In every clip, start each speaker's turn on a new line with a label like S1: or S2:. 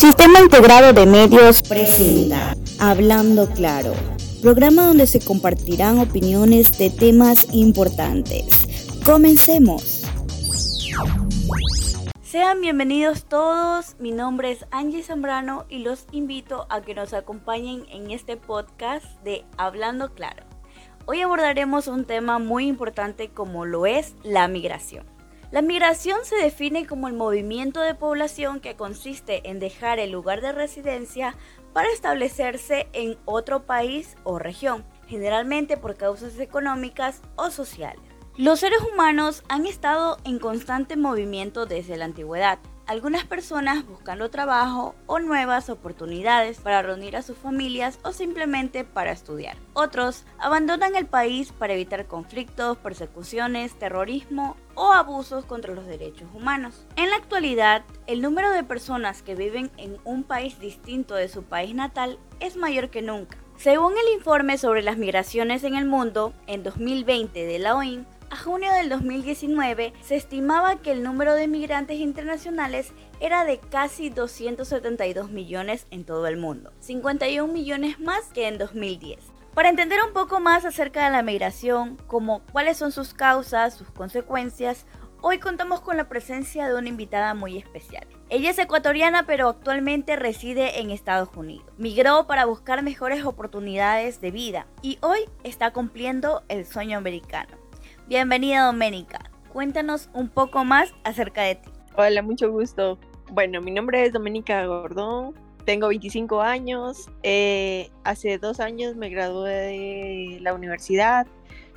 S1: Sistema Integrado de Medios presenta Hablando Claro, programa donde se compartirán opiniones de temas importantes. Comencemos. Sean bienvenidos todos, mi nombre es Angie Zambrano y los invito a que nos acompañen en este podcast de Hablando Claro. Hoy abordaremos un tema muy importante como lo es la migración. La migración se define como el movimiento de población que consiste en dejar el lugar de residencia para establecerse en otro país o región, generalmente por causas económicas o sociales. Los seres humanos han estado en constante movimiento desde la antigüedad, algunas personas buscando trabajo o nuevas oportunidades para reunir a sus familias o simplemente para estudiar. Otros abandonan el país para evitar conflictos, persecuciones, terrorismo o abusos contra los derechos humanos. En la actualidad, el número de personas que viven en un país distinto de su país natal es mayor que nunca. Según el informe sobre las migraciones en el mundo en 2020 de la OIM, a junio del 2019 se estimaba que el número de migrantes internacionales era de casi 272 millones en todo el mundo, 51 millones más que en 2010. Para entender un poco más acerca de la migración, como cuáles son sus causas, sus consecuencias, hoy contamos con la presencia de una invitada muy especial. Ella es ecuatoriana pero actualmente reside en Estados Unidos. Migró para buscar mejores oportunidades de vida y hoy está cumpliendo el sueño americano. Bienvenida Doménica. Cuéntanos un poco más acerca de ti.
S2: Hola, mucho gusto. Bueno, mi nombre es Doménica Gordón, tengo 25 años, eh, hace dos años me gradué de la universidad,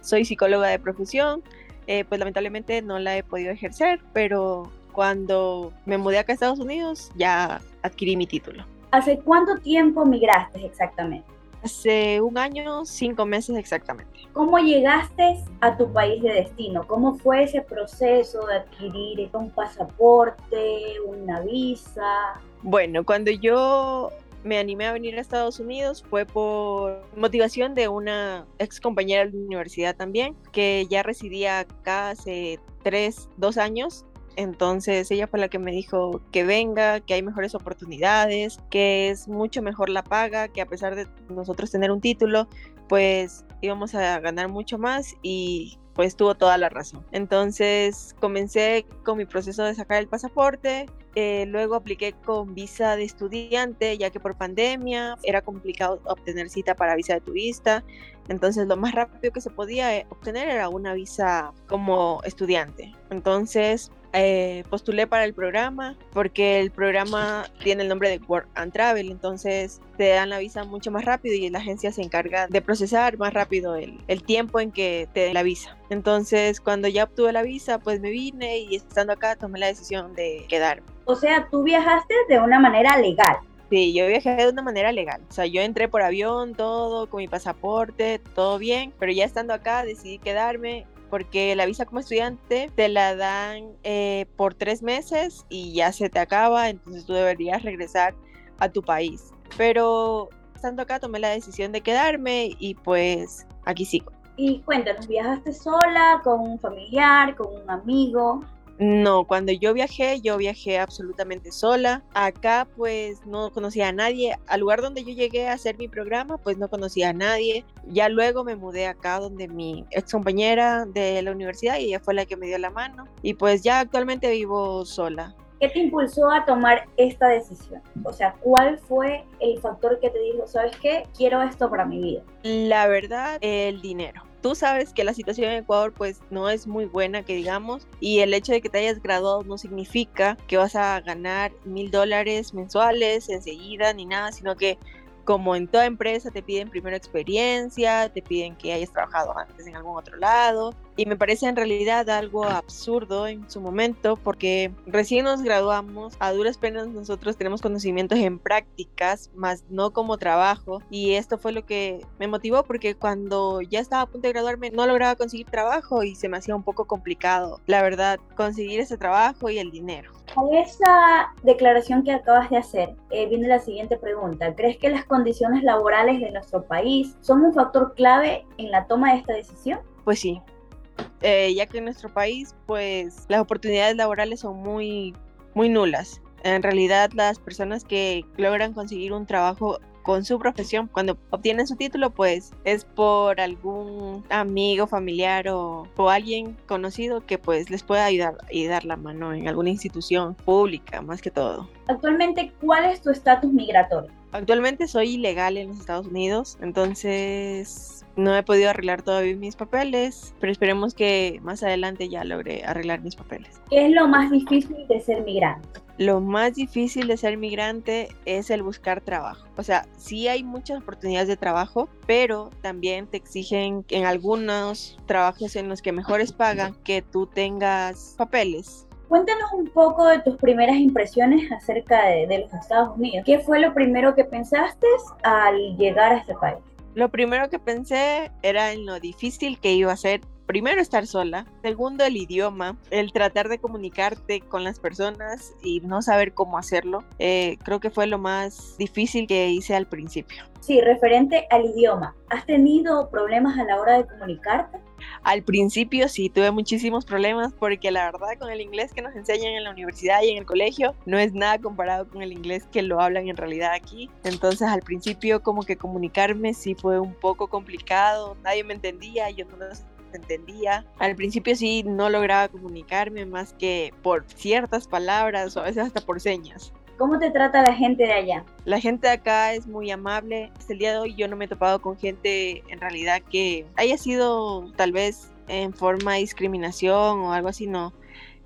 S2: soy psicóloga de profesión, eh, pues lamentablemente no la he podido ejercer, pero cuando me mudé acá a Estados Unidos ya adquirí mi título.
S1: ¿Hace cuánto tiempo migraste exactamente?
S2: Hace un año, cinco meses exactamente.
S1: ¿Cómo llegaste a tu país de destino? ¿Cómo fue ese proceso de adquirir un pasaporte, una visa?
S2: Bueno, cuando yo me animé a venir a Estados Unidos fue por motivación de una ex compañera de la universidad también, que ya residía acá hace tres, dos años. Entonces ella fue la que me dijo que venga, que hay mejores oportunidades, que es mucho mejor la paga, que a pesar de nosotros tener un título, pues íbamos a ganar mucho más y pues tuvo toda la razón. Entonces comencé con mi proceso de sacar el pasaporte, eh, luego apliqué con visa de estudiante, ya que por pandemia era complicado obtener cita para visa de turista. Entonces lo más rápido que se podía eh, obtener era una visa como estudiante. Entonces eh, postulé para el programa porque el programa tiene el nombre de Work and Travel, entonces te dan la visa mucho más rápido y la agencia se encarga de procesar más rápido el, el tiempo en que te den la visa. Entonces cuando ya obtuve la visa, pues me vine y estando acá tomé la decisión de quedarme.
S1: O sea, tú viajaste de una manera legal.
S2: Sí, yo viajé de una manera legal. O sea, yo entré por avión, todo, con mi pasaporte, todo bien, pero ya estando acá decidí quedarme porque la visa como estudiante te la dan eh, por tres meses y ya se te acaba, entonces tú deberías regresar a tu país. Pero estando acá tomé la decisión de quedarme y pues aquí sigo.
S1: Y cuéntanos, ¿viajaste sola, con un familiar, con un amigo?
S2: No, cuando yo viajé, yo viajé absolutamente sola. Acá pues no conocía a nadie. Al lugar donde yo llegué a hacer mi programa, pues no conocía a nadie. Ya luego me mudé acá donde mi ex compañera de la universidad y ella fue la que me dio la mano. Y pues ya actualmente vivo sola.
S1: ¿Qué te impulsó a tomar esta decisión? O sea, ¿cuál fue el factor que te dijo, sabes qué, quiero esto para mi vida?
S2: La verdad, el dinero tú sabes que la situación en Ecuador pues no es muy buena, que digamos, y el hecho de que te hayas graduado no significa que vas a ganar mil dólares mensuales enseguida ni nada, sino que como en toda empresa te piden primero experiencia, te piden que hayas trabajado antes en algún otro lado. Y me parece en realidad algo absurdo en su momento porque recién nos graduamos, a duras penas nosotros tenemos conocimientos en prácticas, más no como trabajo. Y esto fue lo que me motivó porque cuando ya estaba a punto de graduarme no lograba conseguir trabajo y se me hacía un poco complicado, la verdad, conseguir ese trabajo y el dinero.
S1: Con esa declaración que acabas de hacer, eh, viene la siguiente pregunta. ¿Crees que las condiciones laborales de nuestro país son un factor clave en la toma de esta decisión?
S2: Pues sí, eh, ya que en nuestro país, pues las oportunidades laborales son muy, muy nulas. En realidad las personas que logran conseguir un trabajo con su profesión, cuando obtienen su título, pues es por algún amigo, familiar o, o, alguien conocido que pues les pueda ayudar y dar la mano en alguna institución pública, más que todo.
S1: Actualmente, ¿cuál es tu estatus migratorio?
S2: Actualmente soy ilegal en los Estados Unidos, entonces no he podido arreglar todavía mis papeles, pero esperemos que más adelante ya logre arreglar mis papeles.
S1: ¿Qué es lo más difícil de ser migrante?
S2: Lo más difícil de ser migrante es el buscar trabajo. O sea, sí hay muchas oportunidades de trabajo, pero también te exigen en algunos trabajos en los que mejores pagan que tú tengas papeles
S1: Cuéntanos un poco de tus primeras impresiones acerca de, de, los Estados Unidos. ¿Qué fue lo primero que pensaste al llegar a este país?
S2: Lo primero que pensé era en lo difícil que iba a ser primero estar sola, segundo el idioma, el tratar de comunicarte con las personas y no saber cómo hacerlo, eh, creo que fue lo más difícil que hice al principio.
S1: Sí, referente al idioma, ¿has tenido problemas a la hora de comunicarte?
S2: Al principio sí, tuve muchísimos problemas porque la verdad con el inglés que nos enseñan en la universidad y en el colegio no es nada comparado con el inglés que lo hablan en realidad aquí. Entonces al principio como que comunicarme sí fue un poco complicado, nadie me entendía, yo no entendía. Al principio sí no lograba comunicarme más que por ciertas palabras o a veces hasta por señas.
S1: ¿Cómo te trata la gente de allá?
S2: La gente de acá es muy amable. Hasta el día de hoy yo no me he topado con gente en realidad que haya sido tal vez en forma de discriminación o algo así, no.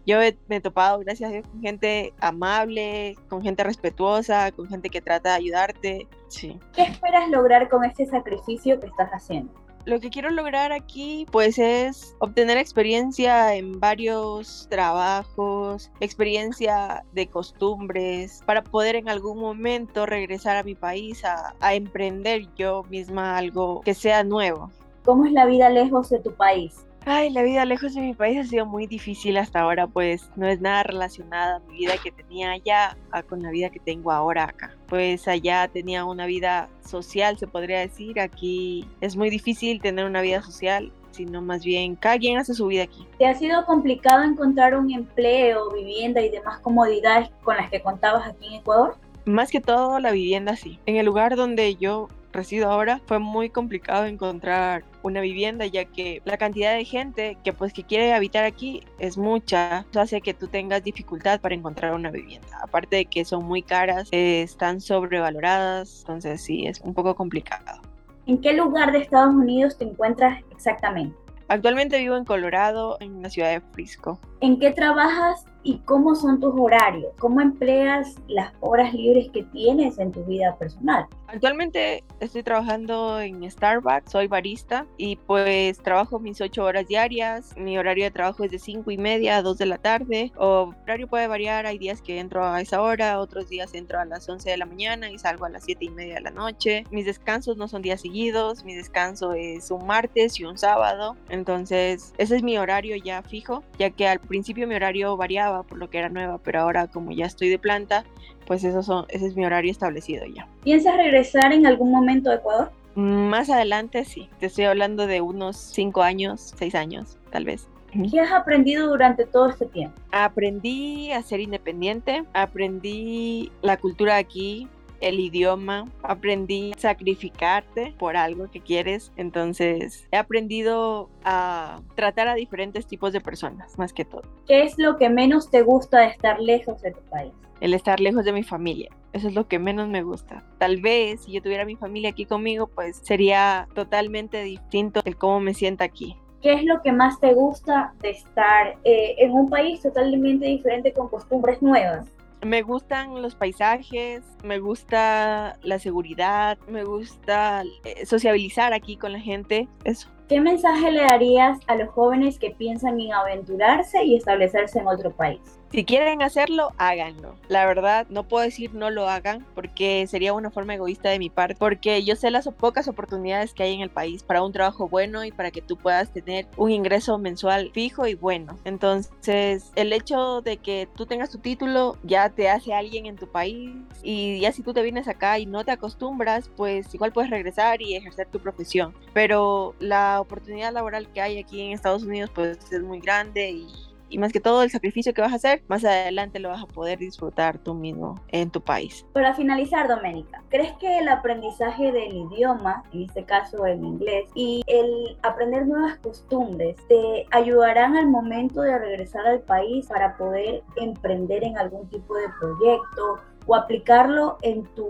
S2: Yo me he topado, gracias a Dios, con gente amable, con gente respetuosa, con gente que trata de ayudarte. Sí.
S1: ¿Qué esperas lograr con este sacrificio que estás haciendo?
S2: Lo que quiero lograr aquí pues es obtener experiencia en varios trabajos, experiencia de costumbres, para poder en algún momento regresar a mi país a, a emprender yo misma algo que sea nuevo.
S1: ¿Cómo es la vida lejos de tu país?
S2: Ay, la vida lejos de mi país ha sido muy difícil hasta ahora, pues no es nada relacionada a mi vida que tenía allá con la vida que tengo ahora acá. Pues allá tenía una vida social, se podría decir. Aquí es muy difícil tener una vida social, sino más bien cada quien hace su vida aquí.
S1: ¿Te ha sido complicado encontrar un empleo, vivienda y demás comodidades con las que contabas aquí en Ecuador?
S2: Más que todo la vivienda, sí. En el lugar donde yo resido ahora, fue muy complicado encontrar una vivienda ya que la cantidad de gente que pues que quiere habitar aquí es mucha, eso hace que tú tengas dificultad para encontrar una vivienda. Aparte de que son muy caras, eh, están sobrevaloradas, entonces sí, es un poco complicado.
S1: ¿En qué lugar de Estados Unidos te encuentras exactamente?
S2: Actualmente vivo en Colorado, en la ciudad de Frisco.
S1: ¿En qué trabajas y cómo son tus horarios? ¿Cómo empleas las horas libres que tienes en tu vida personal?
S2: Actualmente estoy trabajando en Starbucks, soy barista y pues trabajo mis ocho horas diarias. Mi horario de trabajo es de cinco y media a dos de la tarde. O horario puede variar, hay días que entro a esa hora, otros días entro a las 11 de la mañana y salgo a las siete y media de la noche. Mis descansos no son días seguidos, mi descanso es un martes y un sábado. Entonces ese es mi horario ya fijo, ya que al principio mi horario variaba por lo que era nueva, pero ahora como ya estoy de planta, pues eso son, ese es mi horario establecido ya.
S1: ¿Piensas regresar en algún momento a Ecuador?
S2: Más adelante sí, te estoy hablando de unos cinco años, seis años, tal vez.
S1: ¿Qué has aprendido durante todo este tiempo?
S2: Aprendí a ser independiente, aprendí la cultura aquí, el idioma, aprendí a sacrificarte por algo que quieres, entonces he aprendido a tratar a diferentes tipos de personas, más que todo.
S1: ¿Qué es lo que menos te gusta de estar lejos de tu país?
S2: El estar lejos de mi familia. Eso es lo que menos me gusta. Tal vez si yo tuviera mi familia aquí conmigo, pues sería totalmente distinto el cómo me siento aquí.
S1: ¿Qué es lo que más te gusta de estar eh, en un país totalmente diferente con costumbres nuevas?
S2: Me gustan los paisajes, me gusta la seguridad, me gusta eh, sociabilizar aquí con la gente, eso.
S1: ¿Qué mensaje le darías a los jóvenes que piensan en aventurarse y establecerse en otro país?
S2: Si quieren hacerlo, háganlo. La verdad, no puedo decir no lo hagan porque sería una forma egoísta de mi parte, porque yo sé las pocas oportunidades que hay en el país para un trabajo bueno y para que tú puedas tener un ingreso mensual fijo y bueno. Entonces, el hecho de que tú tengas tu título ya te hace alguien en tu país y ya si tú te vienes acá y no te acostumbras, pues igual puedes regresar y ejercer tu profesión. Pero la oportunidad laboral que hay aquí en Estados Unidos pues es muy grande y y más que todo el sacrificio que vas a hacer, más adelante lo vas a poder disfrutar tú mismo en tu país.
S1: Para finalizar, Doménica, ¿crees que el aprendizaje del idioma, en este caso el inglés, y el aprender nuevas costumbres te ayudarán al momento de regresar al país para poder emprender en algún tipo de proyecto o aplicarlo en tu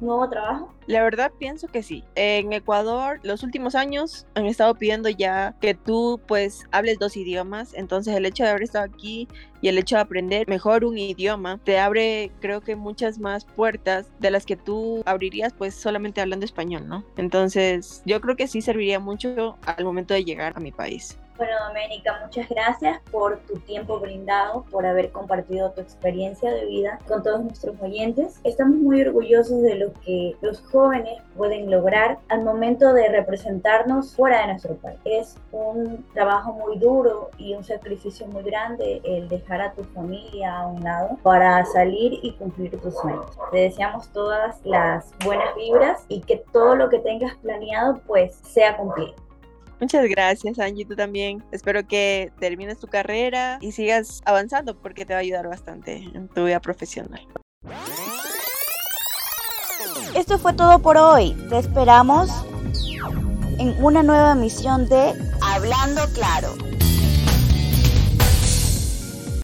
S1: nuevo trabajo?
S2: La verdad pienso que sí. En Ecuador los últimos años han estado pidiendo ya que tú pues hables dos idiomas, entonces el hecho de haber estado aquí y el hecho de aprender mejor un idioma te abre creo que muchas más puertas de las que tú abrirías pues solamente hablando español, ¿no? Entonces yo creo que sí serviría mucho al momento de llegar a mi país.
S1: Bueno, Doménica, muchas gracias por tu tiempo brindado, por haber compartido tu experiencia de vida con todos nuestros oyentes. Estamos muy orgullosos de lo que los jóvenes pueden lograr al momento de representarnos fuera de nuestro país. Es un trabajo muy duro y un sacrificio muy grande el dejar a tu familia a un lado para salir y cumplir tus sueños. Te deseamos todas las buenas vibras y que todo lo que tengas planeado pues sea cumplido.
S2: Muchas gracias, Angie, tú también. Espero que termines tu carrera y sigas avanzando porque te va a ayudar bastante en tu vida profesional.
S1: Esto fue todo por hoy. Te esperamos en una nueva emisión de Hablando Claro.